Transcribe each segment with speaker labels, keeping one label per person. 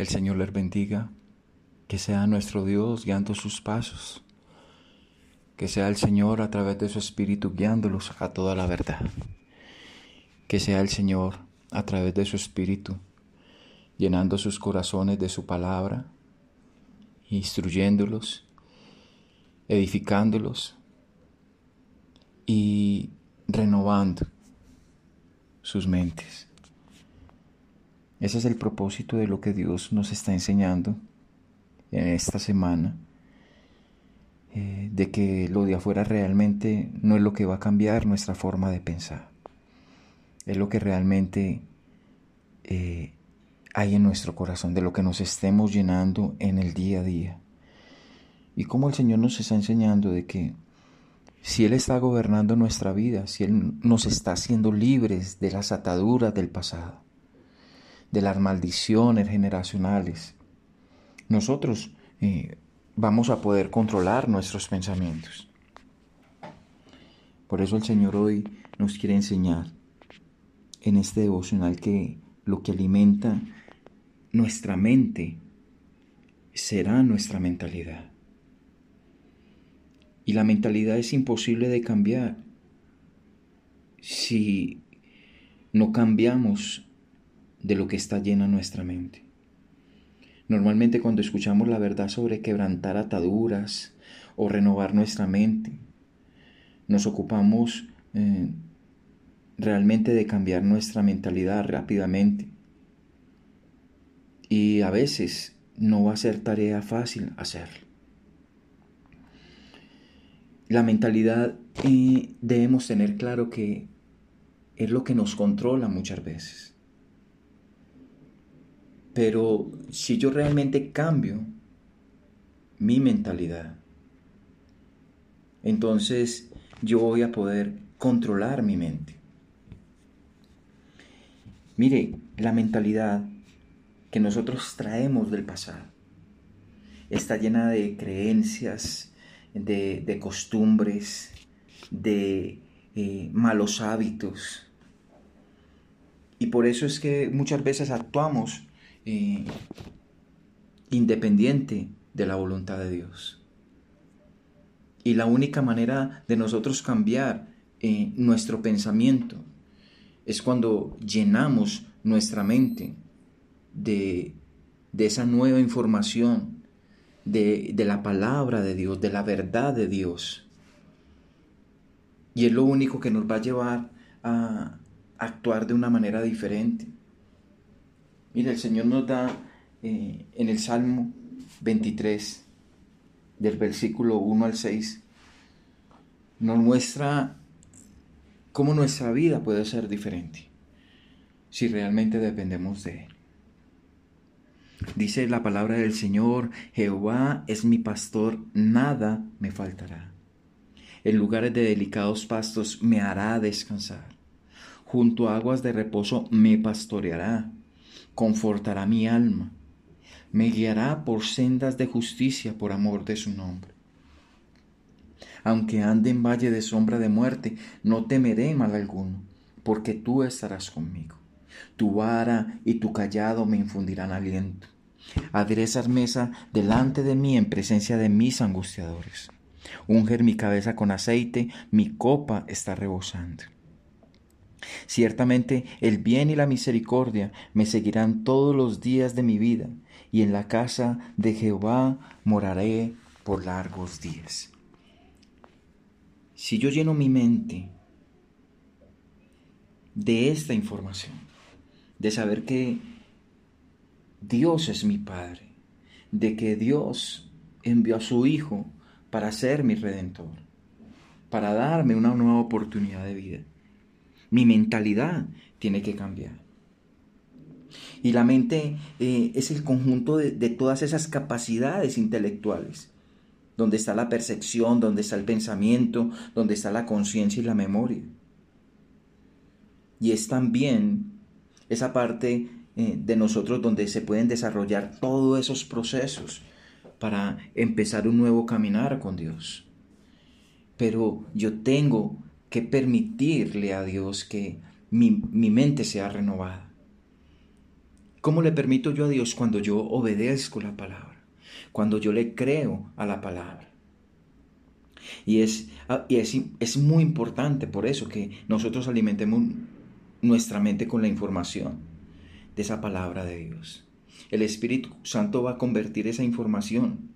Speaker 1: El Señor les bendiga, que sea nuestro Dios guiando sus pasos, que sea el Señor a través de su Espíritu guiándolos a toda la verdad, que sea el Señor a través de su Espíritu llenando sus corazones de su palabra, instruyéndolos, edificándolos y renovando sus mentes. Ese es el propósito de lo que Dios nos está enseñando en esta semana, eh, de que lo de afuera realmente no es lo que va a cambiar nuestra forma de pensar, es lo que realmente eh, hay en nuestro corazón, de lo que nos estemos llenando en el día a día. Y cómo el Señor nos está enseñando de que si Él está gobernando nuestra vida, si Él nos está haciendo libres de las ataduras del pasado, de las maldiciones generacionales, nosotros eh, vamos a poder controlar nuestros pensamientos. Por eso el Señor hoy nos quiere enseñar en este devocional que lo que alimenta nuestra mente será nuestra mentalidad. Y la mentalidad es imposible de cambiar si no cambiamos de lo que está llena nuestra mente. Normalmente cuando escuchamos la verdad sobre quebrantar ataduras o renovar nuestra mente, nos ocupamos eh, realmente de cambiar nuestra mentalidad rápidamente. Y a veces no va a ser tarea fácil hacerlo. La mentalidad eh, debemos tener claro que es lo que nos controla muchas veces. Pero si yo realmente cambio mi mentalidad, entonces yo voy a poder controlar mi mente. Mire, la mentalidad que nosotros traemos del pasado está llena de creencias, de, costumbres, de eh, malos hábitos. Y por eso es que muchas veces actuamos eh, independiente de la voluntad de Dios. Y la única manera de nosotros cambiar eh, nuestro pensamiento es cuando llenamos nuestra mente de, esa nueva información, de, de la palabra de Dios, de la verdad de Dios. Y es lo único que nos va a llevar a actuar de una manera diferente. Mira, el Señor nos da eh, en el Salmo 23, del versículo 1 al 6, nos muestra cómo nuestra vida puede ser diferente si realmente dependemos de Él. Dice la palabra del Señor, Jehová es mi pastor, nada me faltará. En lugares de delicados pastos me hará descansar. Junto a aguas de reposo me pastoreará confortará mi alma, me guiará por sendas de justicia por amor de su nombre. Aunque ande en valle de sombra de muerte, no temeré mal alguno, porque tú estarás conmigo. Tu vara y tu callado me infundirán aliento. Aderezas mesa delante de mí en presencia de mis angustiadores. Unger mi cabeza con aceite, mi copa está rebosando. Ciertamente el bien y la misericordia me seguirán todos los días de mi vida, y en la casa de Jehová moraré por largos días. Si yo lleno mi mente de esta información, de saber que Dios es mi Padre, de que Dios envió a su Hijo para ser mi redentor, para darme una nueva oportunidad de vida, mi mentalidad tiene que cambiar. Y la mente eh, es el conjunto de, de todas esas capacidades intelectuales, donde está la percepción, donde está el pensamiento, donde está la conciencia y la memoria. Y es también esa parte eh, de nosotros donde se pueden desarrollar todos esos procesos para empezar un nuevo caminar con Dios. Pero yo tengo que permitirle a Dios que mi, mente sea renovada. ¿Cómo le permito yo a Dios cuando yo obedezco la palabra? Cuando yo le creo a la palabra. Y es, ah, y es, es muy importante por eso que nosotros alimentemos nuestra mente con la información de esa palabra de Dios. El Espíritu Santo va a convertir esa información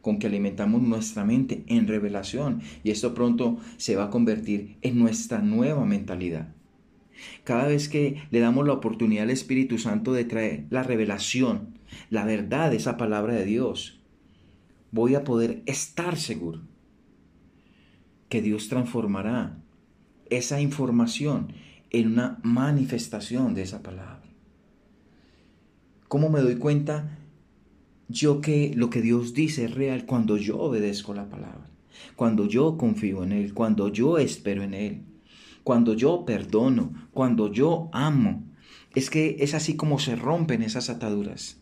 Speaker 1: con que alimentamos nuestra mente en revelación y esto pronto se va a convertir en nuestra nueva mentalidad. Cada vez que le damos la oportunidad al Espíritu Santo de traer la revelación, la verdad de esa palabra de Dios, voy a poder estar seguro que Dios transformará esa información en una manifestación de esa palabra. ¿Cómo me doy cuenta yo que lo que Dios dice es real cuando yo obedezco la palabra? Cuando yo confío en Él, cuando yo espero en Él, cuando yo perdono, cuando yo amo. Es que es así como se rompen esas ataduras.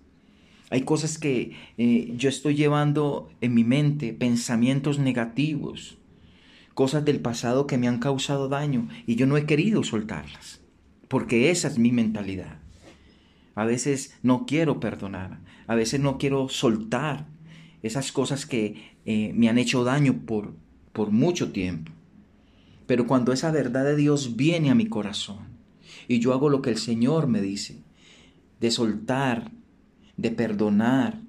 Speaker 1: Hay cosas que eh, yo estoy llevando en mi mente, pensamientos negativos, cosas del pasado que me han causado daño y yo no he querido soltarlas, porque esa es mi mentalidad. A veces no quiero perdonar, a veces no quiero soltar esas cosas que eh, me han hecho daño por, por mucho tiempo. Pero cuando esa verdad de Dios viene a mi corazón y yo hago lo que el Señor me dice, de soltar, de perdonar,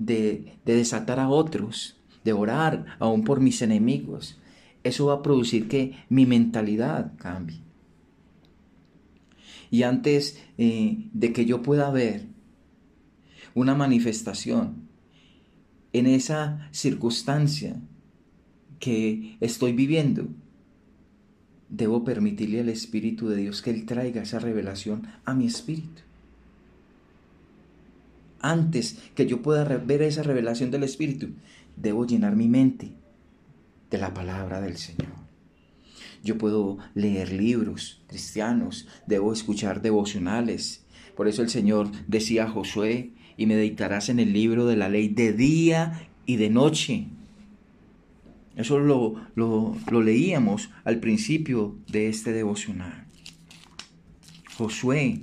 Speaker 1: de, de desatar a otros, de orar aún por mis enemigos, eso va a producir que mi mentalidad cambie. Y antes eh, de que yo pueda ver una manifestación en esa circunstancia que estoy viviendo, debo permitirle al Espíritu de Dios que Él traiga esa revelación a mi espíritu antes que yo pueda ver esa revelación del Espíritu, debo llenar mi mente de la palabra del Señor. Yo puedo leer libros cristianos, debo escuchar devocionales. Por eso el Señor decía a Josué, y meditarás en el libro de la ley de día y de noche. Eso lo, lo, lo leíamos al principio de este devocional. Josué,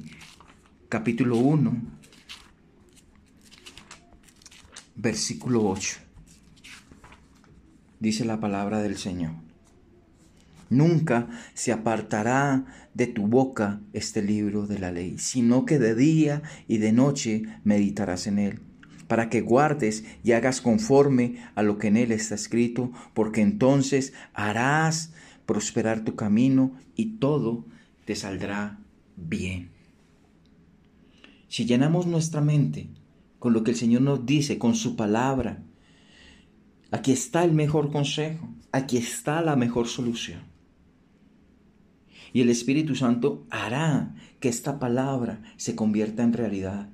Speaker 1: capítulo 1, versículo 8. Dice la palabra del Señor. Nunca se apartará de tu boca este libro de la ley, sino que de día y de noche meditarás en él, para que guardes y hagas conforme a lo que en él está escrito, porque entonces harás prosperar tu camino y todo te saldrá bien. Si llenamos nuestra mente con lo que el Señor nos dice, con su palabra. Aquí está el mejor consejo, aquí está la mejor solución. Y el Espíritu Santo hará que esta palabra se convierta en realidad.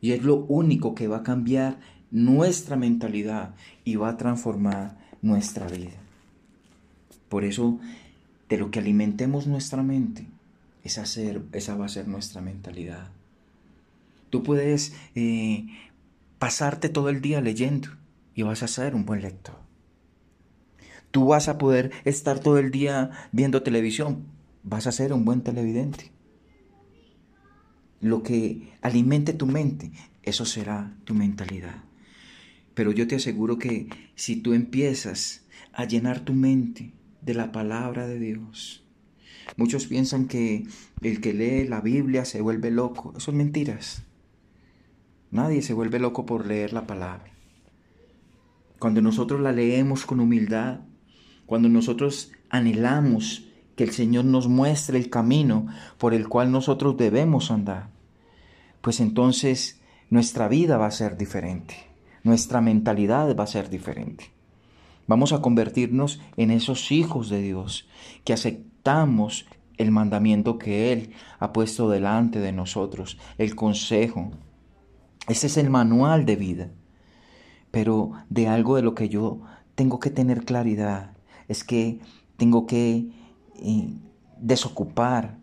Speaker 1: Y es lo único que va a cambiar nuestra mentalidad y va a transformar nuestra vida. Por eso, de lo que alimentemos nuestra mente, esa, esa va a ser nuestra mentalidad. Tú puedes eh, pasarte todo el día leyendo y vas a ser un buen lector. Tú vas a poder estar todo el día viendo televisión, vas a ser un buen televidente. Lo que alimente tu mente, eso será tu mentalidad. Pero yo te aseguro que si tú empiezas a llenar tu mente de la palabra de Dios, muchos piensan que el que lee la Biblia se vuelve loco. Eso es mentiras. Nadie se vuelve loco por leer la palabra. Cuando nosotros la leemos con humildad, cuando nosotros anhelamos que el Señor nos muestre el camino por el cual nosotros debemos andar, pues entonces nuestra vida va a ser diferente, nuestra mentalidad va a ser diferente. Vamos a convertirnos en esos hijos de Dios que aceptamos el mandamiento que Él ha puesto delante de nosotros, el consejo, ese es el manual de vida. Pero de algo de lo que yo tengo que tener claridad es que tengo que eh, desocupar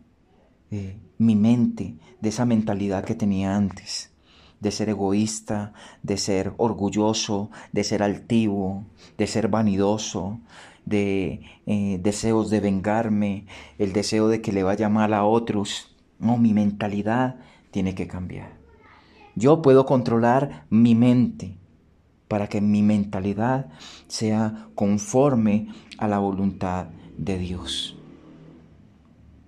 Speaker 1: eh, mi mente de esa mentalidad que tenía antes, de ser egoísta, de ser orgulloso, de ser altivo, de ser vanidoso, de eh, deseos de vengarme, el deseo de que le vaya mal a otros No, mi mentalidad tiene que cambiar. Yo puedo controlar mi mente para que mi mentalidad sea conforme a la voluntad de Dios.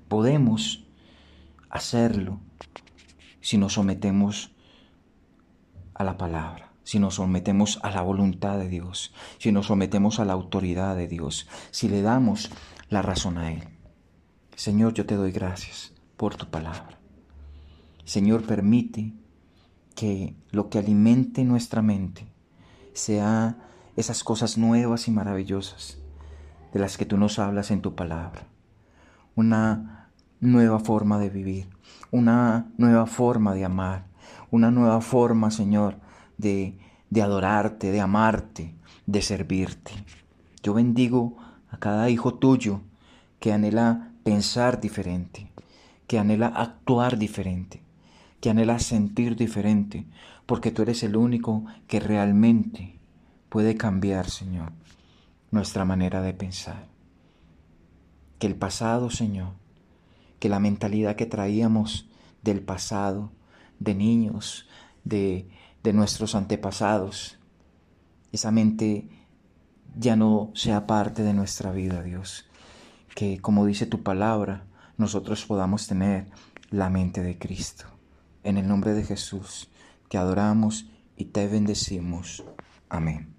Speaker 1: Podemos hacerlo si nos sometemos a la palabra, si nos sometemos a la voluntad de Dios, si nos sometemos a la autoridad de Dios, si le damos la razón a Él. Señor, yo te doy gracias por tu palabra. Señor, permite que lo que alimente nuestra mente sea esas cosas nuevas y maravillosas de las que tú nos hablas en tu palabra. Una nueva forma de vivir, una nueva forma de amar, una nueva forma, Señor, de, de adorarte, de amarte, de servirte. Yo bendigo a cada hijo tuyo que anhela pensar diferente, que anhela actuar diferente, que anhela sentir diferente, porque tú eres el único que realmente puede cambiar, Señor, nuestra manera de pensar. Que el pasado, Señor, que la mentalidad que traíamos del pasado, de niños, de, nuestros antepasados, esa mente ya no sea parte de nuestra vida, Dios. Que, como dice tu palabra, nosotros podamos tener la mente de Cristo. En el nombre de Jesús, te adoramos y te bendecimos. Amén.